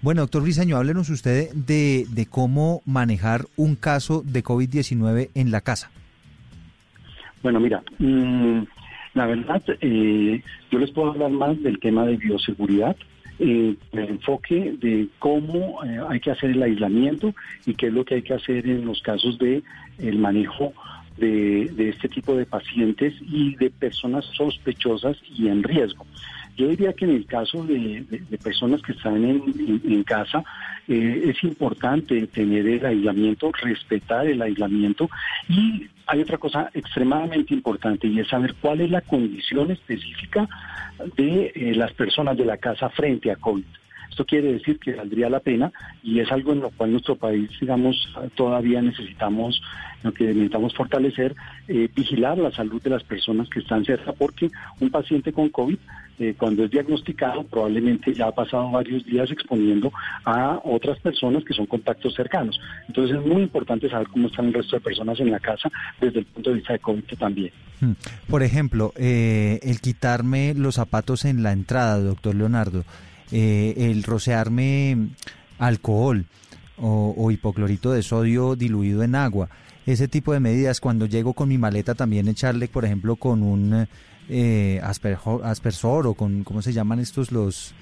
Bueno, doctor Briseño, háblenos usted de, de cómo manejar un caso de COVID-19 en la casa. Bueno, mira, mmm, la verdad, eh, yo les puedo hablar más del tema de bioseguridad, eh, el enfoque de cómo eh, hay que hacer el aislamiento y qué es lo que hay que hacer en los casos de el manejo de, de este tipo de pacientes y de personas sospechosas y en riesgo. Yo diría que en el caso de, personas que están en, casa, eh, es importante tener el aislamiento, respetar el aislamiento y hay otra cosa extremadamente importante y es saber cuál es la condición específica de eh, las personas de la casa frente a COVID. Esto quiere decir que valdría la pena y es algo en lo cual nuestro país, digamos, todavía necesitamos, lo que necesitamos fortalecer, eh, vigilar la salud de las personas que están cerca, porque un paciente con COVID, eh, cuando es diagnosticado, probablemente ya ha pasado varios días exponiendo a otras personas que son contactos cercanos. Entonces es muy importante saber cómo están el resto de personas en la casa desde el punto de vista de COVID también. Hmm. Por ejemplo, eh, el quitarme los zapatos en la entrada, doctor Leonardo. Eh, el rociarme alcohol o, hipoclorito de sodio diluido en agua. Ese tipo de medidas, cuando llego con mi maleta, también echarle, por ejemplo, con un eh, aspersor o con, ¿cómo se llaman estos los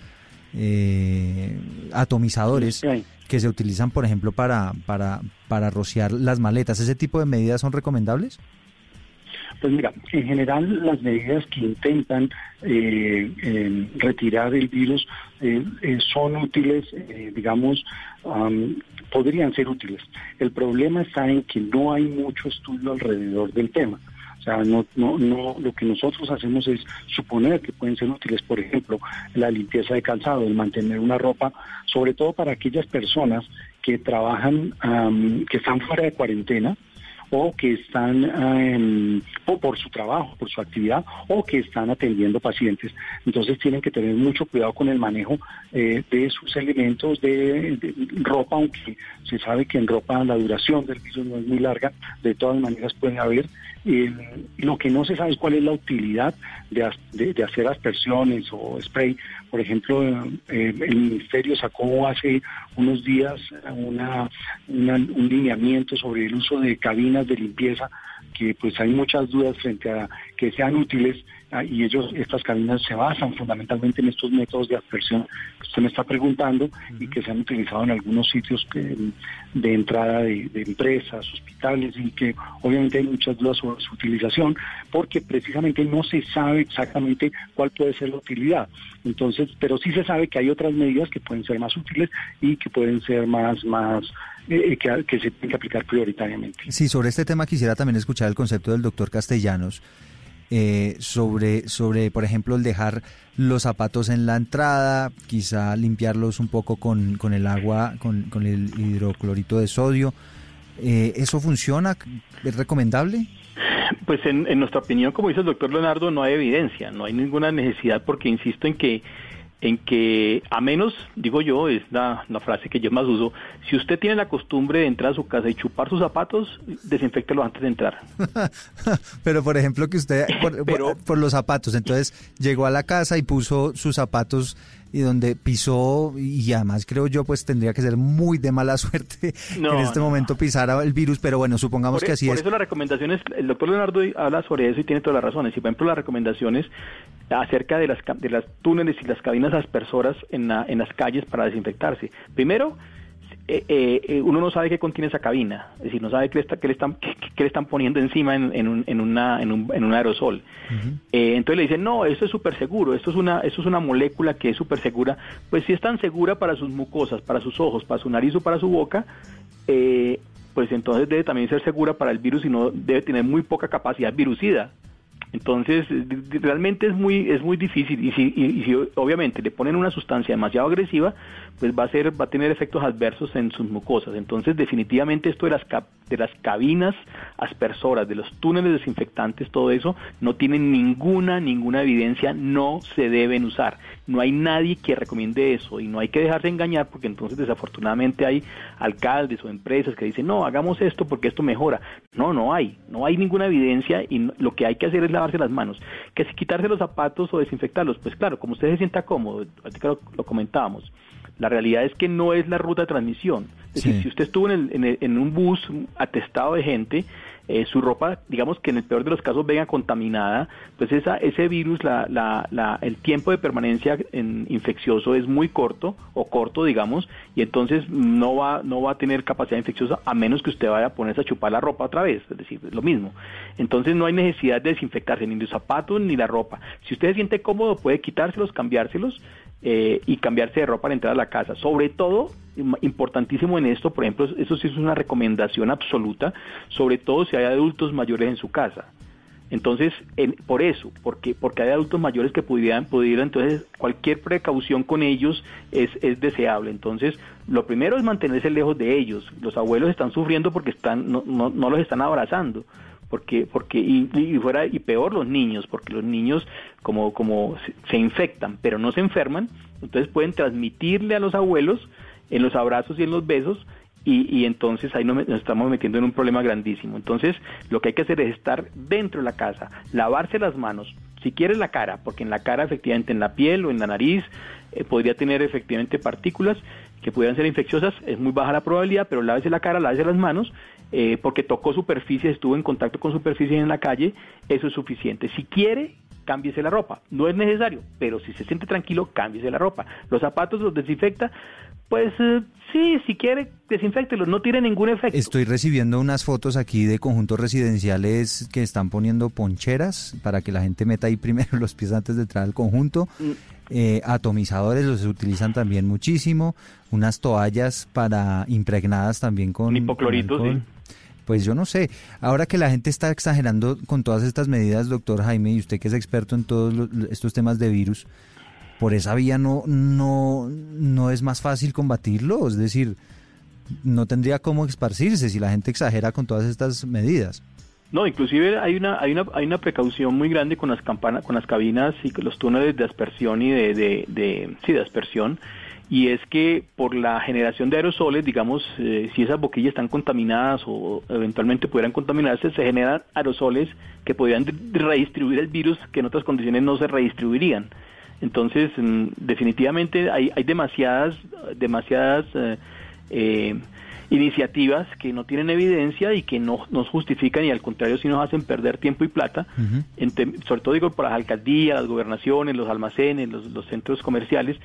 eh, atomizadores que se utilizan, por ejemplo, para, para, para rociar las maletas? ¿Ese tipo de medidas son recomendables? Pues mira, en general las medidas que intentan eh, retirar el virus eh, eh, son útiles, digamos, podrían ser útiles. El problema está en que no hay mucho estudio alrededor del tema. O sea, no, no, no, lo que nosotros hacemos es suponer que pueden ser útiles, por ejemplo, la limpieza de calzado, el mantener una ropa, sobre todo para aquellas personas que trabajan, que están fuera de cuarentena, o que están em, o por su trabajo, por su actividad, o que están atendiendo pacientes. Entonces tienen que tener mucho cuidado con el manejo eh, de sus elementos de, ropa, aunque se sabe que en ropa la duración del virus no es muy larga, de todas maneras puede haber. Eh, lo que no se sabe es cuál es la utilidad de, hacer aspersiones o spray. Por ejemplo, eh, el Ministerio sacó hace unos días una, un lineamiento sobre el uso de cabinas de limpieza que pues hay muchas dudas frente a que sean útiles y ellos estas cabinas se basan fundamentalmente en estos métodos de aspersión que usted me está preguntando y que se han utilizado en algunos sitios de entrada de, empresas, hospitales y que obviamente hay muchas dudas sobre su utilización porque precisamente no se sabe exactamente cuál puede ser la utilidad. Entonces, pero sí se sabe que hay otras medidas que pueden ser más útiles y que pueden ser más más eh, que, se tienen que aplicar prioritariamente. Sí, sobre este tema quisiera también escuchar el concepto del doctor Castellanos. Eh, sobre, sobre, por ejemplo, el dejar los zapatos en la entrada, quizá limpiarlos un poco con, con el agua, con, con, el hidroclorito de sodio. Eh, ¿Eso funciona? ¿Es recomendable? Pues en, en nuestra opinión, como dice el doctor Leonardo, no hay evidencia, no hay ninguna necesidad porque insisto en que en que a menos, digo yo, es la, frase que yo más uso, si usted tiene la costumbre de entrar a su casa y chupar sus zapatos, desinfectelo antes de entrar. Pero por ejemplo que usted, por, los zapatos, entonces llegó a la casa y puso sus zapatos y donde pisó, y además creo yo, pues tendría que ser muy de mala suerte en este momento pisara el virus, pero bueno, supongamos que así es. Por eso las recomendaciones, el doctor Leonardo habla sobre eso y tiene todas las razones. Y por ejemplo, las recomendaciones acerca de las, de las túneles y las cabinas aspersoras en, en las calles para desinfectarse. Primero, eh, eh, uno no sabe qué contiene esa cabina, es decir, no sabe qué le, está, qué le, están, qué, qué le están poniendo encima en, en, un, en, una, en, un, en un aerosol. Eh, entonces le dicen, no, esto es súper seguro, esto es, una, esto es una molécula que es súper segura. Pues si es tan segura para sus mucosas, para sus ojos, para su nariz o para su boca, eh, pues entonces debe también ser segura para el virus y no debe tener muy poca capacidad virucida. Entonces, realmente es muy es muy difícil y si, y, si obviamente le ponen una sustancia demasiado agresiva, pues va a ser va a tener efectos adversos en sus mucosas. Entonces, definitivamente esto de las de las cabinas aspersoras, de los túneles desinfectantes, todo eso no tienen ninguna ninguna evidencia, no se deben usar. No hay nadie que recomiende eso y no hay que dejarse engañar porque entonces desafortunadamente hay alcaldes o empresas que dicen, "No, hagamos esto porque esto mejora." No, no hay, no hay ninguna evidencia y lo que hay que hacer es lavarse las manos. Que si quitarse los zapatos o desinfectarlos, pues claro, como usted se sienta cómodo, lo, lo comentábamos. La realidad es que no es la ruta de transmisión. Es decir, si usted estuvo en, el- en el- en un bus atestado de gente, eh, su ropa, digamos que en el peor de los casos venga contaminada, pues esa, ese virus, la, la, la- el tiempo de permanencia en infeccioso es muy corto o corto, digamos, y entonces no va, no va a tener capacidad infecciosa a menos que usted vaya a ponerse a chupar la ropa otra vez, es decir, es lo mismo. Entonces no hay necesidad de desinfectarse ni los zapatos ni la ropa. Si usted se siente cómodo, puede quitárselos, cambiárselos eh, y cambiarse de ropa al entrar a la casa. Sobre todo, im- importantísimo en esto, por ejemplo, eso sí es una recomendación absoluta, sobre todo si hay adultos mayores en su casa. Entonces, en- por eso, porque porque hay adultos mayores que pudieran, pudieran, entonces cualquier precaución con ellos es, es deseable. Entonces, lo primero es mantenerse lejos de ellos. Los abuelos están sufriendo porque están no, no, no los están abrazando porque porque y, fuera y peor los niños porque los niños como como se, infectan pero no se enferman entonces pueden transmitirle a los abuelos en los abrazos y en los besos y, y entonces ahí nos estamos metiendo en un problema grandísimo. Entonces lo que hay que hacer es estar dentro de la casa lavarse las manos si quieres la cara porque en la cara efectivamente en la piel o en la nariz eh, podría tener efectivamente partículas que pudieran ser infecciosas, es muy baja la probabilidad, pero lávese la cara, lávese las manos, eh, porque tocó superficie, estuvo en contacto con superficie en la calle, eso es suficiente. Si quiere, cámbiese la ropa. No es necesario, pero si se siente tranquilo, cámbiese la ropa. Los zapatos los desinfecta, pues eh, sí, si quiere, desinfectelos, no tiene ningún efecto. Estoy recibiendo unas fotos aquí de conjuntos residenciales que están poniendo poncheras para que la gente meta ahí primero los pies antes de entrar al conjunto. Mm. Eh, atomizadores los utilizan también muchísimo. Unas toallas para impregnadas también con, Hipoclorito. Pues yo no sé. Ahora que la gente está exagerando con todas estas medidas, doctor Jaime, y usted que es experto en todos los- estos temas de virus, por esa vía no, no, no es más fácil combatirlo. Es decir, no tendría cómo esparcirse si la gente exagera con todas estas medidas. No, inclusive hay una hay una hay una precaución muy grande con las campanas, con las cabinas y con los túneles de aspersión y de, de, sí de aspersión y es que por la generación de aerosoles, digamos, eh, si esas boquillas están contaminadas o eventualmente pudieran contaminarse, se generan aerosoles que podrían redistribuir el virus que en otras condiciones no se redistribuirían. Entonces, mm, definitivamente hay, hay demasiadas, demasiadas eh, eh, iniciativas que no tienen evidencia y que no nos justifican y al contrario si nos hacen perder tiempo y plata, en sobre todo digo por las alcaldías, las gobernaciones, los almacenes, los, los centros comerciales,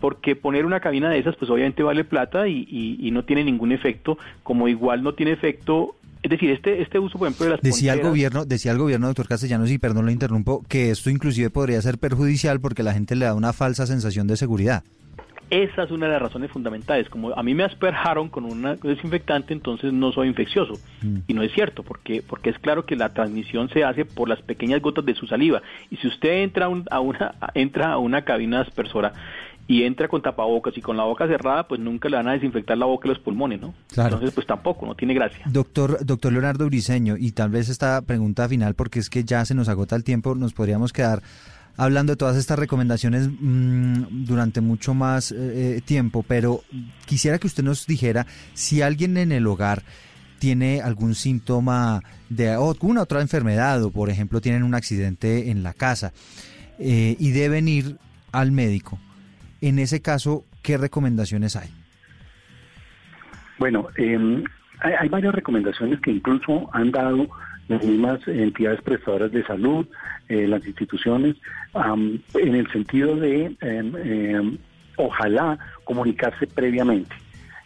porque poner una cabina de esas pues obviamente vale plata y, y- y no tiene ningún efecto, como igual no tiene efecto, es decir, este, este uso por ejemplo de las Decía el gobierno, decía el gobierno, doctor Castellanos, y perdón lo interrumpo, que esto inclusive podría ser perjudicial porque la gente le da una falsa sensación de seguridad. Esa es una de las razones fundamentales. Como a mí me asperjaron con un desinfectante, entonces no soy infeccioso. Y no es cierto, porque, porque es claro que la transmisión se hace por las pequeñas gotas de su saliva. Y si usted entra a, un- a una, entra a una cabina aspersora y entra con tapabocas y con la boca cerrada, pues nunca le van a desinfectar la boca y los pulmones, ¿no? Claro. Entonces, pues tampoco, no tiene gracia. Doctor, doctor Leonardo Briseño, y tal vez esta pregunta final, porque es que ya se nos agota el tiempo, nos podríamos quedar hablando de todas estas recomendaciones mm, durante mucho más eh, eh, tiempo, pero quisiera que usted nos dijera si alguien en el hogar tiene algún síntoma de alguna otra enfermedad o, por ejemplo, tienen un accidente en la casa eh, y deben ir al médico. En ese caso, ¿qué recomendaciones hay? Bueno, eh, hay, hay varias recomendaciones que incluso han dado las mismas entidades prestadoras de salud, eh, las instituciones, am, en el sentido de, em, em, ojalá, comunicarse previamente.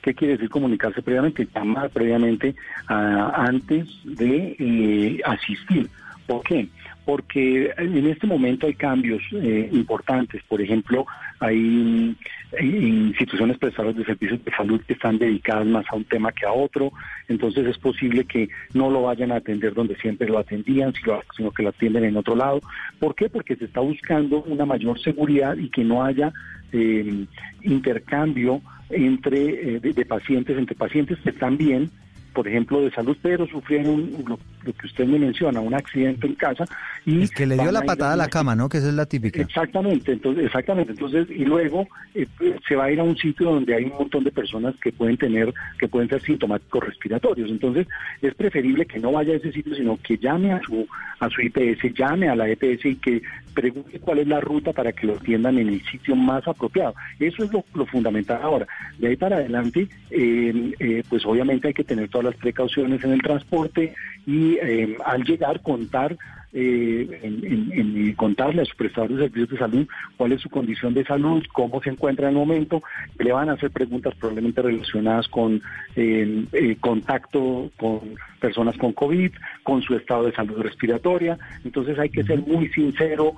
¿Qué quiere decir comunicarse previamente? Llamar previamente antes de eh, asistir. ¿Por qué? Porque en este momento hay cambios eh, importantes. Por ejemplo, hay instituciones prestadoras de servicios de salud que están dedicadas más a un tema que a otro, entonces es posible que no lo vayan a atender donde siempre lo atendían, sino que lo atienden en otro lado. ¿Por qué? Porque se está buscando una mayor seguridad y que no haya eh, intercambio entre eh, de, pacientes, entre pacientes que están bien por ejemplo, de salud, pero sufrieron lo, que usted me menciona, un accidente en casa. y Es que le dio la patada a la cama, ¿no? Que esa es la típica. Exactamente, entonces, exactamente. Entonces, y luego eh, se va a ir a un sitio donde hay un montón de personas que pueden tener, que pueden ser sintomáticos respiratorios. Entonces, es preferible que no vaya a ese sitio, sino que llame a su, a su IPS, llame a la EPS y que pregunte cuál es la ruta para que lo atiendan en el sitio más apropiado. Eso es lo, fundamental ahora. De ahí para adelante, eh, eh, pues obviamente hay que tener las precauciones en el transporte y eh, al llegar contar eh, en, contarle a su prestador de servicios de salud cuál es su condición de salud, cómo se encuentra en el momento, le van a hacer preguntas probablemente relacionadas con eh, eh, contacto con personas con COVID, con su estado de salud respiratoria, entonces hay que ser muy sincero,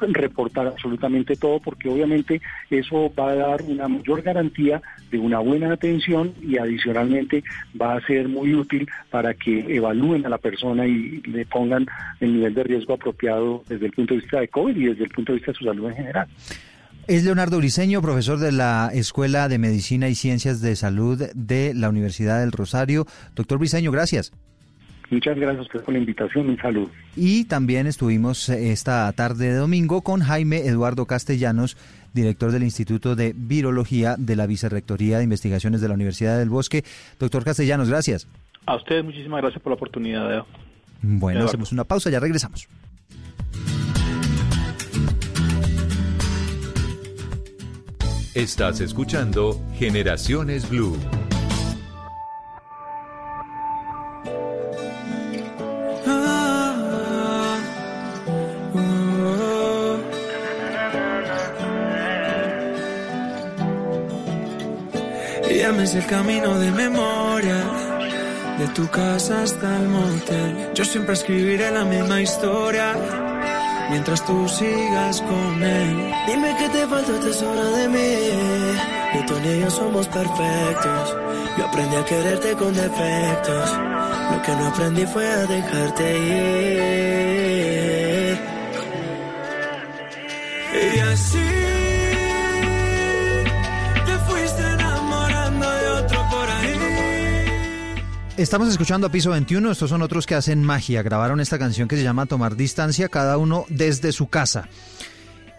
reportar absolutamente todo, porque obviamente eso va a dar una mayor garantía de una buena atención y adicionalmente va a ser muy útil para que evalúen a la persona y le pongan en nivel de riesgo apropiado desde el punto de vista de COVID y desde el punto de vista de su salud en general. Es Leonardo Briceño, profesor de la Escuela de Medicina y Ciencias de Salud de la Universidad del Rosario. Doctor Briceño, gracias. Muchas gracias por la invitación. Un saludo. Y también estuvimos esta tarde de domingo con Jaime Eduardo Castellanos, director del Instituto de Virología de la Vicerrectoría de Investigaciones de la Universidad del Bosque. Doctor Castellanos, gracias. A ustedes muchísimas gracias por la oportunidad. Bueno, hacemos una pausa, ya regresamos. Estás escuchando Generaciones Blue. Llames el camino de memoria de tu casa hasta el motel. Yo siempre escribiré la misma historia. Mientras tú sigas con él. Dime que te falta, te sobra de mí. Ni tú ni yo somos perfectos. Yo aprendí a quererte con defectos. Lo que no aprendí fue a dejarte ir. Estamos escuchando a Piso 21, estos son otros que hacen magia, grabaron esta canción que se llama Tomar Distancia, cada uno desde su casa.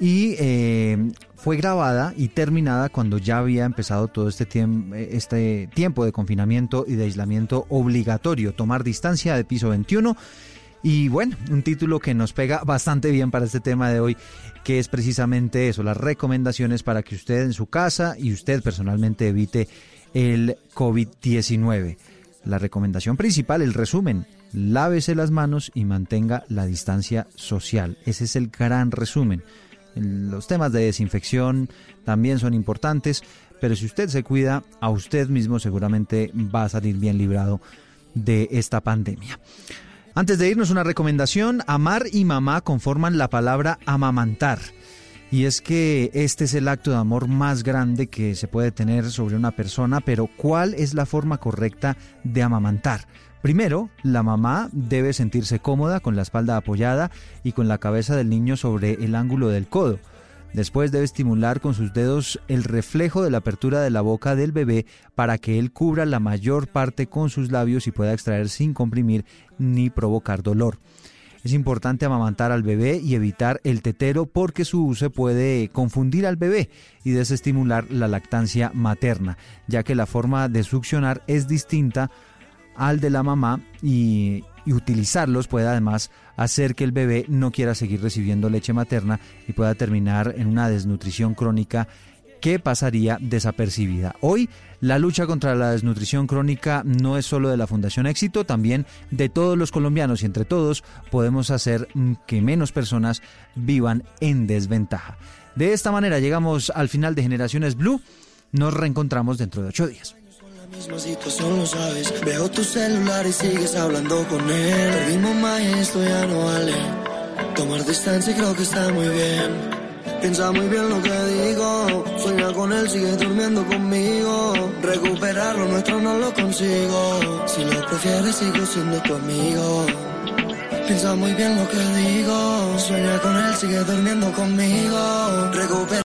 Y eh, fue grabada y terminada cuando ya había empezado todo este, tiempo, este tiempo de confinamiento y de aislamiento obligatorio, Tomar Distancia de Piso 21. Y bueno, un título que nos pega bastante bien para este tema de hoy, que es precisamente eso, las recomendaciones para que usted en su casa y usted personalmente evite el COVID-19. La recomendación principal, el resumen, lávese las manos y mantenga la distancia social. Ese es el gran resumen. Los temas de desinfección también son importantes, pero si usted se cuida, a usted mismo seguramente va a salir bien librado de esta pandemia. Antes de irnos, una recomendación, amar y mamá conforman la palabra amamantar. Y es que este es el acto de amor más grande que se puede tener sobre una persona, pero ¿cuál es la forma correcta de amamantar? Primero, la mamá debe sentirse cómoda con la espalda apoyada y con la cabeza del niño sobre el ángulo del codo. Después debe estimular con sus dedos el reflejo de la apertura de la boca del bebé para que él cubra la mayor parte con sus labios y pueda extraer sin comprimir ni provocar dolor. Es importante amamantar al bebé y evitar el tetero porque su uso puede confundir al bebé y desestimular la lactancia materna, ya que la forma de succionar es distinta al de la mamá y, utilizarlos puede además hacer que el bebé no quiera seguir recibiendo leche materna y pueda terminar en una desnutrición crónica que pasaría desapercibida. Hoy la lucha contra la desnutrición crónica no es solo de la Fundación Éxito, también de todos los colombianos y entre todos podemos hacer que menos personas vivan en desventaja. De esta manera llegamos al final de Generaciones Blue. Nos reencontramos dentro de ocho días. Piensa muy bien lo que digo. Sueña con él, sigue durmiendo conmigo. Recuperar lo nuestro no lo consigo. Si lo prefieres, sigo siendo tu amigo. Piensa muy bien lo que digo. Sueña con él, sigue durmiendo conmigo. Recuperar